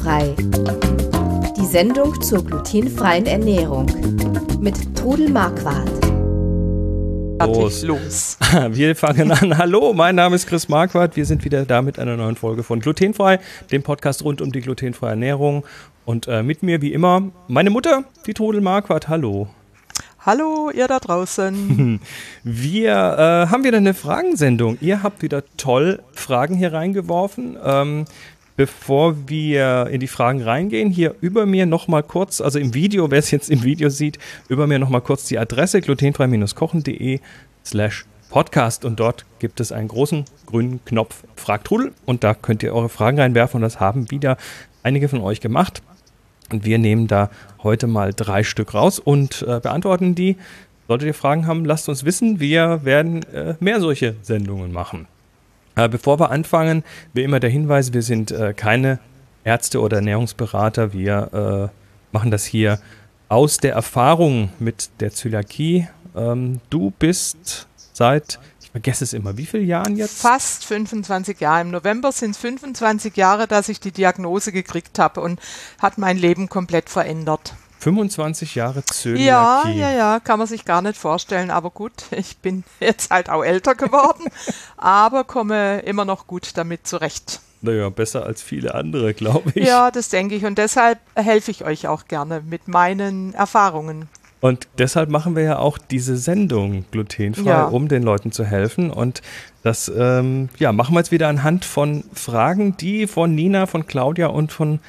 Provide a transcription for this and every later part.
Glutenfrei. Die Sendung zur glutenfreien Ernährung mit Trudel Marquardt. Los. los. Wir fangen an. Hallo, mein Name ist Chris Marquardt. Wir sind wieder da mit einer neuen Folge von Glutenfrei, dem Podcast rund um die glutenfreie Ernährung. Und äh, mit mir wie immer meine Mutter, die Trudel Marquardt. Hallo. Hallo, ihr da draußen. Wir äh, haben wieder eine Fragensendung. Ihr habt wieder toll Fragen hier reingeworfen. Ähm, bevor wir in die Fragen reingehen, hier über mir nochmal kurz, also im Video, wer es jetzt im Video sieht, über mir nochmal kurz die Adresse glutenfrei-kochen.de slash Podcast und dort gibt es einen großen grünen Knopf Fragtrudel und da könnt ihr eure Fragen reinwerfen und das haben wieder einige von euch gemacht. Und wir nehmen da heute mal drei Stück raus und äh, beantworten die. Solltet ihr Fragen haben, lasst uns wissen. Wir werden äh, mehr solche Sendungen machen. Äh, bevor wir anfangen, wie immer der Hinweis, wir sind äh, keine Ärzte oder Ernährungsberater. Wir äh, machen das hier aus der Erfahrung mit der Zöliakie. Ähm, du bist seit ich vergesse es immer. Wie viele Jahren jetzt? Fast 25 Jahre. Im November sind es 25 Jahre, dass ich die Diagnose gekriegt habe und hat mein Leben komplett verändert. 25 Jahre Zöliakie. Ja, ja, ja, kann man sich gar nicht vorstellen. Aber gut, ich bin jetzt halt auch älter geworden, aber komme immer noch gut damit zurecht. Naja, besser als viele andere, glaube ich. Ja, das denke ich. Und deshalb helfe ich euch auch gerne mit meinen Erfahrungen. Und deshalb machen wir ja auch diese Sendung glutenfrei, ja. um den Leuten zu helfen. Und das ähm, ja, machen wir jetzt wieder anhand von Fragen, die von Nina, von Claudia und von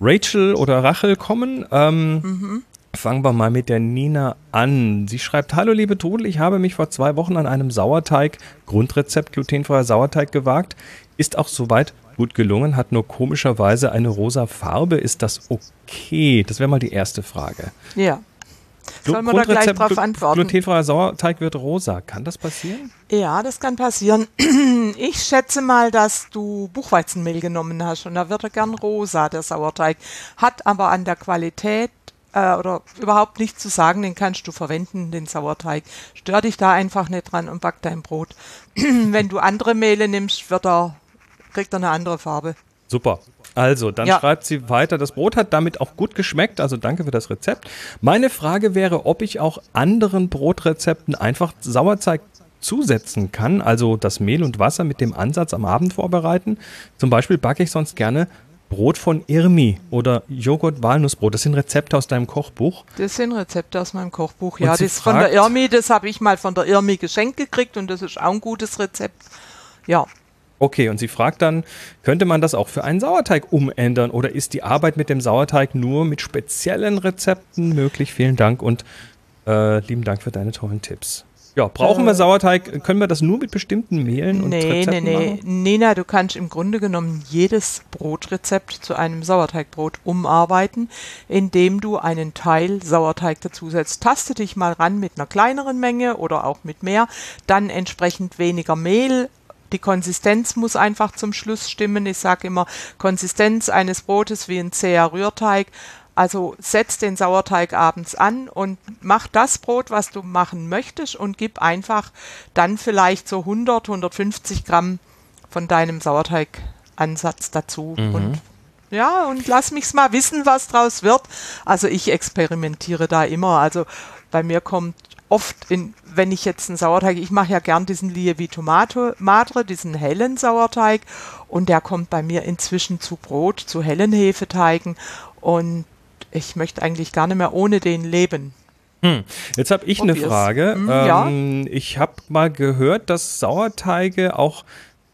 Rachel oder Rachel kommen. Ähm, mhm. Fangen wir mal mit der Nina an. Sie schreibt: Hallo liebe Trudel, ich habe mich vor zwei Wochen an einem Sauerteig, Grundrezept glutenfreier Sauerteig gewagt. Ist auch soweit gut gelungen, hat nur komischerweise eine rosa Farbe. Ist das okay? Das wäre mal die erste Frage. Ja. Sollen wir da gleich drauf antworten? Glutenfreier Sauerteig wird rosa. Kann das passieren? Ja, das kann passieren. Ich schätze mal, dass du Buchweizenmehl genommen hast und da wird er gern rosa, der Sauerteig. Hat aber an der Qualität äh, oder überhaupt nichts zu sagen, den kannst du verwenden, den Sauerteig. Stör dich da einfach nicht dran und back dein Brot. Wenn du andere Mehle nimmst, wird er, kriegt er eine andere Farbe. Super. Also, dann ja. schreibt sie weiter, das Brot hat damit auch gut geschmeckt, also danke für das Rezept. Meine Frage wäre, ob ich auch anderen Brotrezepten einfach Sauerteig zusetzen kann, also das Mehl und Wasser mit dem Ansatz am Abend vorbereiten. Zum Beispiel backe ich sonst gerne Brot von Irmi oder Joghurt-Walnussbrot. Das sind Rezepte aus deinem Kochbuch. Das sind Rezepte aus meinem Kochbuch, ja. Das von der Irmi, das habe ich mal von der Irmi geschenkt gekriegt und das ist auch ein gutes Rezept. Ja, Okay, und sie fragt dann, könnte man das auch für einen Sauerteig umändern oder ist die Arbeit mit dem Sauerteig nur mit speziellen Rezepten möglich? Vielen Dank und äh, lieben Dank für deine tollen Tipps. Ja, brauchen äh, wir Sauerteig? Können wir das nur mit bestimmten Mehlen und nee, Rezepten nee, nee. machen? Nina, du kannst im Grunde genommen jedes Brotrezept zu einem Sauerteigbrot umarbeiten, indem du einen Teil Sauerteig dazusetzt. Taste dich mal ran mit einer kleineren Menge oder auch mit mehr, dann entsprechend weniger Mehl, die Konsistenz muss einfach zum Schluss stimmen. Ich sage immer, Konsistenz eines Brotes wie ein zäher Rührteig. Also setz den Sauerteig abends an und mach das Brot, was du machen möchtest und gib einfach dann vielleicht so 100, 150 Gramm von deinem Sauerteigansatz dazu mhm. und ja, und lass mich's mal wissen, was draus wird. Also ich experimentiere da immer. Also bei mir kommt oft, in, wenn ich jetzt einen Sauerteig, ich mache ja gern diesen Lievi Tomato Madre, diesen hellen Sauerteig und der kommt bei mir inzwischen zu Brot, zu hellen Hefeteigen und ich möchte eigentlich gar nicht mehr ohne den leben. Hm. Jetzt habe ich Probier's. eine Frage. Hm, ähm, ja? Ich habe mal gehört, dass Sauerteige auch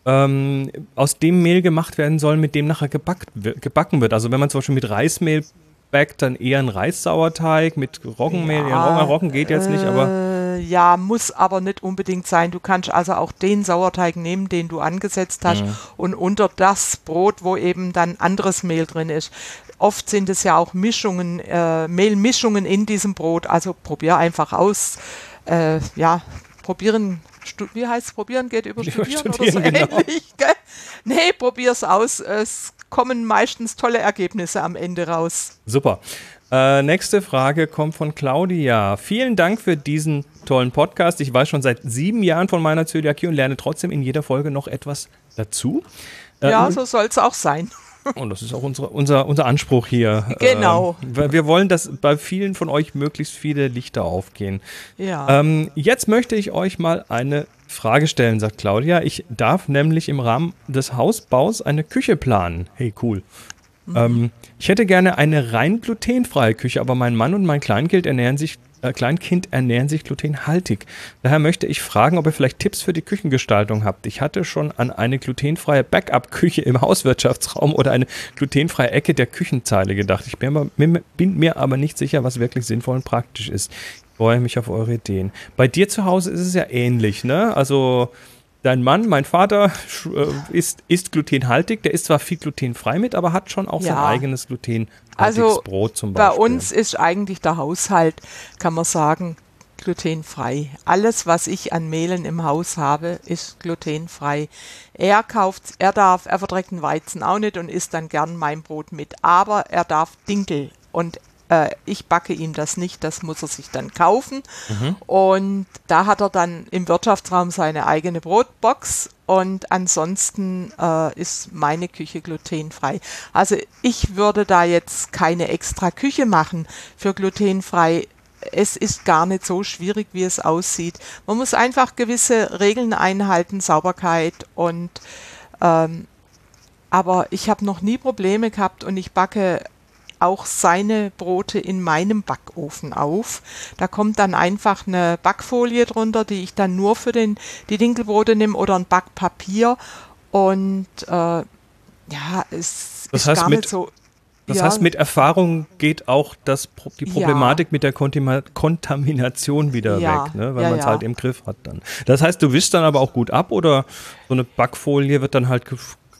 ähm, aus dem Mehl gemacht werden sollen, mit dem nachher gebackt, gebacken wird. Also wenn man zum Beispiel mit Reismehl backt, dann eher ein Reissauerteig mit Roggenmehl. Ja, ja Roggen geht jetzt äh, nicht, aber. Äh, ja, muss aber nicht unbedingt sein. Du kannst also auch den Sauerteig nehmen, den du angesetzt hast, mhm. und unter das Brot, wo eben dann anderes Mehl drin ist. Oft sind es ja auch Mischungen, äh, Mehlmischungen in diesem Brot. Also probier einfach aus. Äh, ja, probieren wie heißt es, probieren geht über studieren, studieren oder so genau. ähnlich. Gell? Nee, probier's aus. Es kommen meistens tolle Ergebnisse am Ende raus. Super. Äh, nächste Frage kommt von Claudia. Vielen Dank für diesen tollen Podcast. Ich weiß schon seit sieben Jahren von meiner Zöliakie und lerne trotzdem in jeder Folge noch etwas dazu. Äh, ja, so soll es auch sein. Und das ist auch unsere, unser, unser Anspruch hier. Genau. Ähm, wir wollen, dass bei vielen von euch möglichst viele Lichter aufgehen. Ja. Ähm, jetzt möchte ich euch mal eine Frage stellen, sagt Claudia. Ich darf nämlich im Rahmen des Hausbaus eine Küche planen. Hey, cool. Mhm. Ähm, ich hätte gerne eine rein glutenfreie Küche, aber mein Mann und mein Kleinkind ernähren sich äh, Kleinkind ernähren sich glutenhaltig. Daher möchte ich fragen, ob ihr vielleicht Tipps für die Küchengestaltung habt. Ich hatte schon an eine glutenfreie Backup-Küche im Hauswirtschaftsraum oder eine glutenfreie Ecke der Küchenzeile gedacht. Ich bin mir aber nicht sicher, was wirklich sinnvoll und praktisch ist. Ich freue mich auf eure Ideen. Bei dir zu Hause ist es ja ähnlich, ne? Also dein Mann, mein Vater, äh, ist, ist glutenhaltig. Der ist zwar viel glutenfrei mit, aber hat schon auch ja. sein eigenes glutenhaltiges also Brot zum Beispiel. Bei uns ist eigentlich der Haushalt, kann man sagen, glutenfrei. Alles, was ich an Mehlen im Haus habe, ist glutenfrei. Er kauft, er darf, er verträgt den Weizen auch nicht und isst dann gern mein Brot mit. Aber er darf Dinkel und äh, ich backe ihm das nicht, das muss er sich dann kaufen. Mhm. Und da hat er dann im Wirtschaftsraum seine eigene Brotbox und ansonsten äh, ist meine Küche glutenfrei. Also ich würde da jetzt keine extra Küche machen für glutenfrei. Es ist gar nicht so schwierig, wie es aussieht. Man muss einfach gewisse Regeln einhalten, Sauberkeit und ähm, aber ich habe noch nie Probleme gehabt und ich backe auch seine Brote in meinem Backofen auf. Da kommt dann einfach eine Backfolie drunter, die ich dann nur für den, die Dinkelbrote nehme oder ein Backpapier. Und äh, ja, es das ist heißt gar mit, nicht so. Das ja, heißt, mit Erfahrung geht auch das, die Problematik Ja. mit der Kontima Kontamination wieder Ja, weg, ne? weil man es halt im Griff hat dann. Das heißt, du wischst dann aber auch gut ab oder so eine Backfolie wird dann halt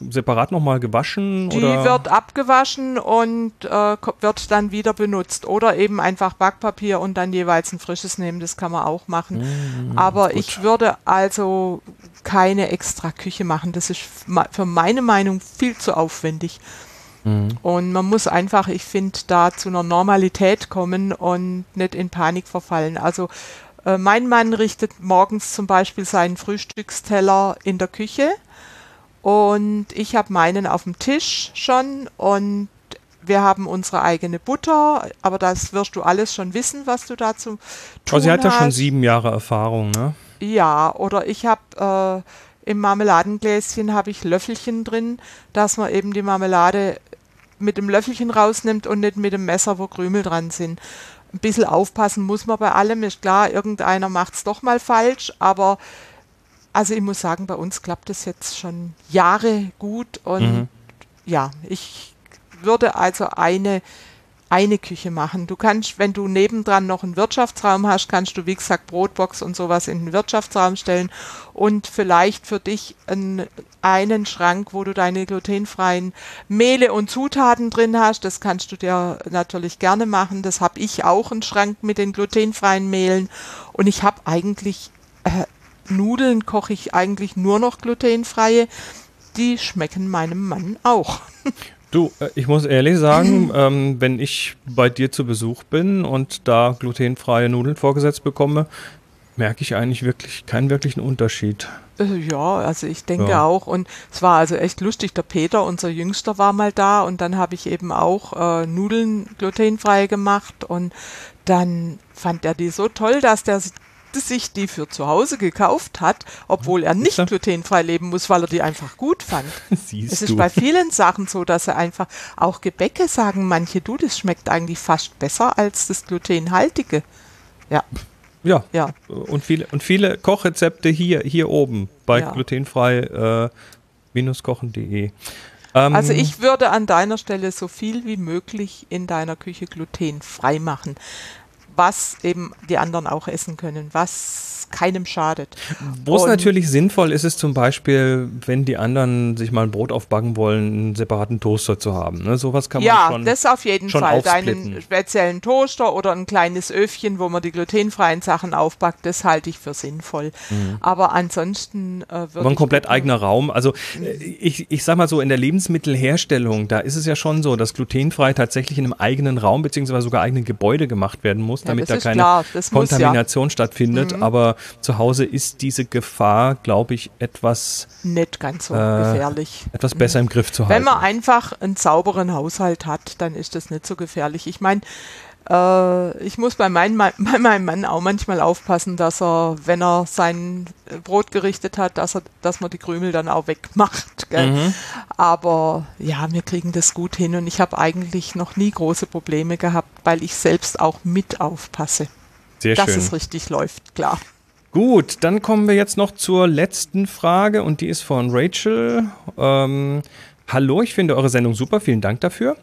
separat nochmal gewaschen? Die oder? wird abgewaschen und äh, wird dann wieder benutzt. Oder eben einfach Backpapier und dann jeweils ein frisches nehmen, das kann man auch machen. Mm, Aber ich würde also keine extra Küche machen. Das ist für meine Meinung viel zu aufwendig. Mhm. Und man muss einfach, ich finde, da zu einer Normalität kommen und nicht in Panik verfallen. Also äh, mein Mann richtet morgens zum Beispiel seinen Frühstücksteller in der Küche und ich habe meinen auf dem Tisch schon und wir haben unsere eigene Butter, aber das wirst du alles schon wissen, was du dazu tun Aber sie hat ja schon hast. sieben Jahre Erfahrung, ne? Ja, oder ich habe äh, im Marmeladengläschen habe ich Löffelchen drin, dass man eben die Marmelade mit dem Löffelchen rausnimmt und nicht mit dem Messer, wo Krümel dran sind. Ein bisschen aufpassen muss man bei allem, ist klar, irgendeiner macht es doch mal falsch, aber also ich muss sagen, bei uns klappt es jetzt schon Jahre gut und Mhm. ja, ich würde also eine eine Küche machen. Du kannst, wenn du nebendran noch einen Wirtschaftsraum hast, kannst du, wie gesagt, Brotbox und sowas in den Wirtschaftsraum stellen und vielleicht für dich einen, einen Schrank, wo du deine glutenfreien Mehle und Zutaten drin hast. Das kannst du dir natürlich gerne machen. Das habe ich auch, einen Schrank mit den glutenfreien Mehlen. Und ich habe eigentlich äh, Nudeln koche ich eigentlich nur noch glutenfreie. Die schmecken meinem Mann auch. Du, äh, ich muss ehrlich sagen, ähm, wenn ich bei dir zu Besuch bin und da glutenfreie Nudeln vorgesetzt bekomme, merke ich eigentlich wirklich keinen wirklichen Unterschied. Äh, Ja, also ich denke Ja. auch. Und es war also echt lustig. Der Peter, unser Jüngster, war mal da und dann habe ich eben auch äh, Nudeln glutenfrei gemacht und dann fand er die so toll, dass der sich die für zu Hause gekauft hat, obwohl er nicht glutenfrei leben muss, weil er die einfach gut fand. Siehst Es ist du. bei vielen Sachen so, dass er einfach, auch Gebäcke sagen manche, du, das schmeckt eigentlich fast besser als das glutenhaltige. Ja, ja. ja. Und viele, und viele Kochrezepte hier, hier oben bei Ja. glutenfrei-kochen.de. Ähm, Also ich würde an deiner Stelle so viel wie möglich in deiner Küche glutenfrei machen, was eben die anderen auch essen können, was keinem schadet. Wo es natürlich sinnvoll ist, ist zum Beispiel, wenn die anderen sich mal ein Brot aufbacken wollen, einen separaten Toaster zu haben. Ne? Sowas kann ja, man schon. das auf jeden Fall. aufsplitten. Deinen speziellen Toaster oder ein kleines Öfchen, wo man die glutenfreien Sachen aufbackt, das halte ich für sinnvoll. Aber ansonsten äh, Aber ein komplett eigener Raum. Also äh, ich, ich sag mal so, in der Lebensmittelherstellung, da ist es ja schon so, dass glutenfrei tatsächlich in einem eigenen Raum beziehungsweise sogar eigenen Gebäude gemacht werden muss, Ja, damit da keine klar, muss ja. Kontamination stattfindet. Aber zu Hause ist diese Gefahr, glaube ich, etwas Nicht ganz so Äh, gefährlich. etwas besser im Griff zu halten. Wenn man einfach einen sauberen Haushalt hat, dann ist das nicht so gefährlich. Ich meine, äh, ich muss bei, mein, bei meinem Mann auch manchmal aufpassen, dass er, wenn er sein Brot gerichtet hat, dass, er, dass man die Krümel dann auch wegmacht. Mhm. Aber ja, wir kriegen das gut hin und ich habe eigentlich noch nie große Probleme gehabt, weil ich selbst auch mit aufpasse, Sehr dass schön. es richtig läuft, klar. Gut, dann kommen wir jetzt noch zur letzten Frage und die ist von Rachel. Ähm, Hallo, ich finde eure Sendung super, vielen Dank dafür.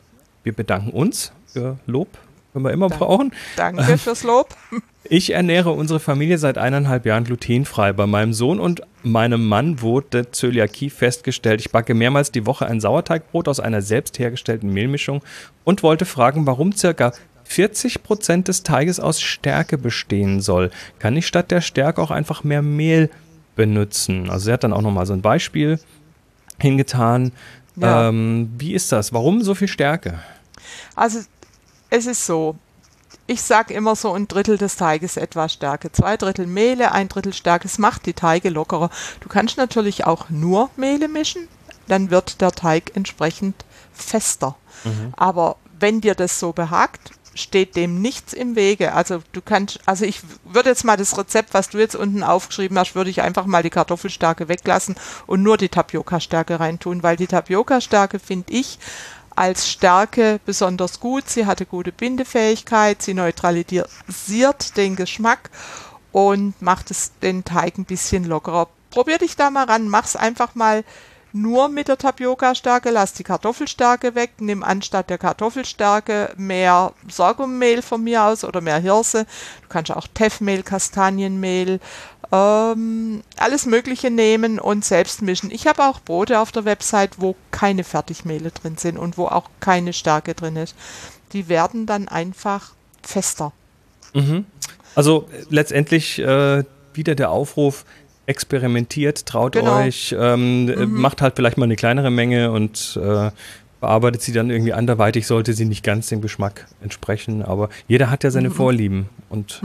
Wir bedanken uns für Lob, können wir immer Danke. brauchen. Danke fürs Lob. Ich ernähre unsere Familie seit eineinhalb Jahren glutenfrei. Bei meinem Sohn und meinem Mann wurde Zöliakie festgestellt. Ich backe mehrmals die Woche ein Sauerteigbrot aus einer selbst hergestellten Mehlmischung und wollte fragen, warum circa 40 Prozent des Teiges aus Stärke bestehen soll. Kann ich statt der Stärke auch einfach mehr Mehl benutzen? Also sie hat dann auch nochmal so ein Beispiel hingetan. Ja. Ähm, wie ist das? Warum so viel Stärke? Also es ist so, ich sage immer so ein Drittel des Teiges etwa Stärke. Zwei Drittel Mehle, ein Drittel Stärke. Es macht die Teige lockerer. Du kannst natürlich auch nur Mehle mischen, dann wird der Teig entsprechend fester. Aber wenn dir das so behagt, steht dem nichts im Wege. Also du kannst, also ich würde jetzt mal das Rezept, was du jetzt unten aufgeschrieben hast, würde ich einfach mal die Kartoffelstärke weglassen und nur die Tapioca-Stärke reintun, weil die Tapioca-Stärke finde ich als Stärke besonders gut. Sie hatte gute Bindefähigkeit, sie neutralisiert den Geschmack und macht es den Teig ein bisschen lockerer. Probier dich da mal ran, mach's einfach mal nur mit der Tapioca-Stärke, lass die Kartoffelstärke weg, nimm anstatt der Kartoffelstärke mehr Sorghummehl von mir aus oder mehr Hirse. Du kannst auch Teffmehl, Kastanienmehl, ähm, alles Mögliche nehmen und selbst mischen. Ich habe auch Brote auf der Website, wo keine Fertigmehle drin sind und wo auch keine Stärke drin ist. Die werden dann einfach fester. Also äh, letztendlich äh, wieder der Aufruf, experimentiert, traut Genau. euch, ähm, äh, macht halt vielleicht mal eine kleinere Menge und äh, bearbeitet sie dann irgendwie anderweitig, sollte sie nicht ganz dem Geschmack entsprechen. Aber jeder hat ja seine Vorlieben und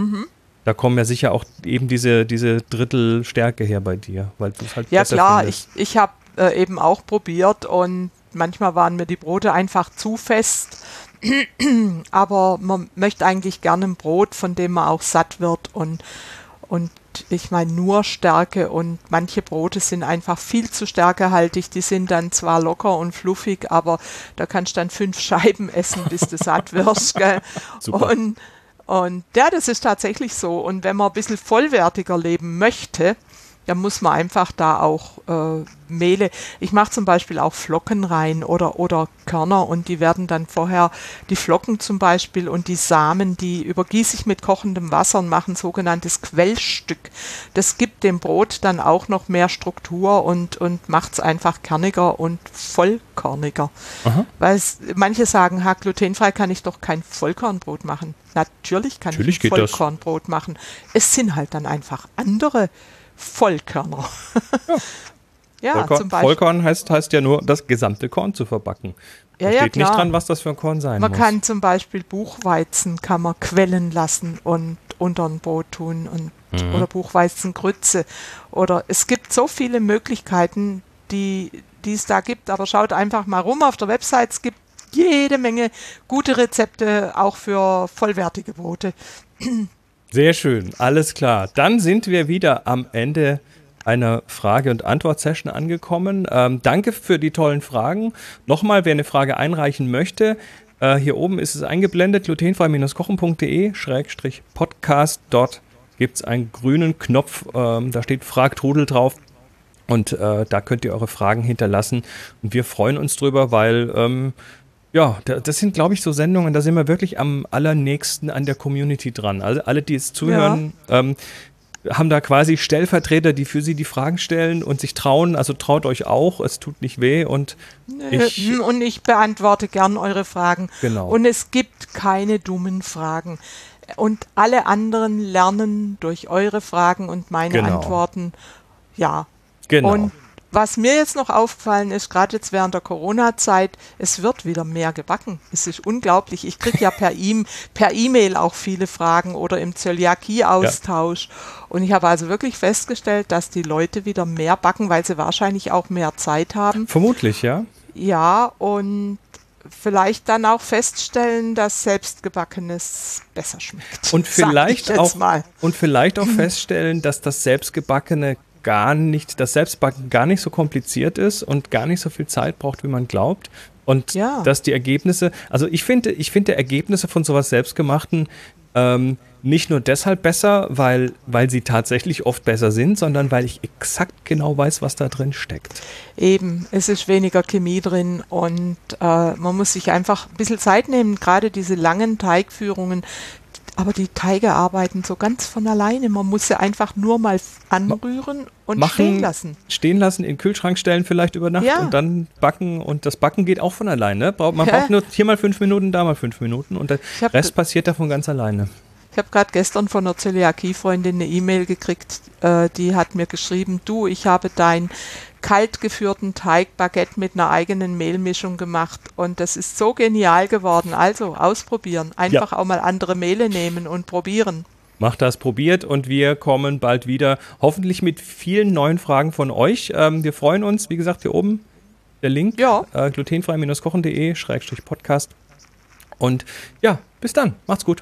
da kommen ja sicher auch eben diese, diese Drittel Stärke her bei dir, weil du es halt Ja klar, findest. ich, ich habe äh, eben auch probiert und manchmal waren mir die Brote einfach zu fest. Aber man möchte eigentlich gerne ein Brot, von dem man auch satt wird und, und ich meine nur Stärke und manche Brote sind einfach viel zu stärkehaltig. Die sind dann zwar locker und fluffig, aber da kannst du dann fünf Scheiben essen, bis du satt wirst. Gell? Super. Und, und ja, das ist tatsächlich so. Und wenn man ein bisschen vollwertiger leben möchte, dann muss man einfach da auch äh, Mehle. Ich mache zum Beispiel auch Flocken rein oder, oder Körner und die werden dann vorher, die Flocken zum Beispiel und die Samen, die übergieße ich mit kochendem Wasser und mache ein sogenanntes Quellstück. Das gibt dem Brot dann auch noch mehr Struktur und, und macht es einfach kerniger und vollkorniger. Weil es, manche sagen, ha, glutenfrei kann ich doch kein Vollkornbrot machen. Natürlich kann Natürlich ich ein das. Vollkornbrot machen. Es sind halt dann einfach andere Vollkörner. Ja, Vollkorn, zum Beispiel. Vollkorn heißt, heißt ja nur, das gesamte Korn zu verbacken. Da Ja, ja, steht nicht klar. dran, was das für ein Korn sein Man muss. kann zum Beispiel Buchweizen kann man quellen lassen und unter ein Brot tun und Mhm. oder Buchweizengrütze oder es gibt so viele Möglichkeiten, die die es da gibt. Aber schaut einfach mal rum auf der Website. Es gibt jede Menge gute Rezepte auch für vollwertige Brote. Sehr schön, alles klar. Dann sind wir wieder am Ende einer Frage- und Antwort-Session angekommen. Ähm, danke für die tollen Fragen. Nochmal, wer eine Frage einreichen möchte, äh, hier oben ist es eingeblendet, glutenfrei-kochen.de, Schrägstrich Podcast. Dort gibt es einen grünen Knopf, ähm, da steht Frag Trudel drauf. Und äh, da könnt ihr eure Fragen hinterlassen. Und wir freuen uns drüber, weil ähm, ja, da- das sind, glaube ich, so Sendungen, da sind wir wirklich am allernächsten an der Community dran. Also alle, die jetzt zuhören, ähm, haben da quasi Stellvertreter, die für sie die Fragen stellen und sich trauen. Also traut euch auch, es tut nicht weh. Und ich, Äh, Und ich beantworte gern eure Fragen. Genau. Und es gibt keine dummen Fragen. Und alle anderen lernen durch eure Fragen und meine Genau. Antworten. Ja. genau. Und was mir jetzt noch aufgefallen ist, gerade jetzt während der Corona-Zeit, es wird wieder mehr gebacken. Es ist unglaublich. Ich kriege ja per E-Mail per e auch viele Fragen oder im Zöliakie-Austausch. Ja. Und ich habe also wirklich festgestellt, dass die Leute wieder mehr backen, weil sie wahrscheinlich auch mehr Zeit haben. Vermutlich, ja. Ja, und vielleicht dann auch feststellen, dass selbstgebackenes besser schmeckt. Und vielleicht auch mal. und vielleicht auch feststellen, dass das selbstgebackene gar nicht, das Selbstbacken gar nicht so kompliziert ist und gar nicht so viel Zeit braucht, wie man glaubt. Und ja. dass die Ergebnisse, also ich finde, ich finde Ergebnisse von sowas Selbstgemachten ähm, nicht nur deshalb besser, weil, weil sie tatsächlich oft besser sind, sondern weil ich exakt genau weiß, was da drin steckt. Eben, es ist weniger Chemie drin und äh, man muss sich einfach ein bisschen Zeit nehmen, gerade diese langen Teigführungen aber die Teige arbeiten so ganz von alleine. Man muss sie einfach nur mal anrühren und Machen, stehen lassen. Stehen lassen, in den Kühlschrank stellen vielleicht über Nacht ja. und dann backen. Und das Backen geht auch von alleine. Man braucht nur hier mal fünf Minuten, da mal fünf Minuten und der Rest passiert davon ganz alleine. Ich habe gerade gestern von einer Zöliakie-Freundin eine E-Mail gekriegt, äh, die hat mir geschrieben, du, ich habe dein kalt geführten Teigbaguette mit einer eigenen Mehlmischung gemacht und das ist so genial geworden. Also ausprobieren, einfach ja. auch mal andere Mehle nehmen und probieren. Macht das, probiert und wir kommen bald wieder, hoffentlich mit vielen neuen Fragen von euch. Ähm, wir freuen uns, wie gesagt, hier oben der Link, ja. äh, glutenfrei-kochen.de-podcast. Und ja, bis dann, macht's gut.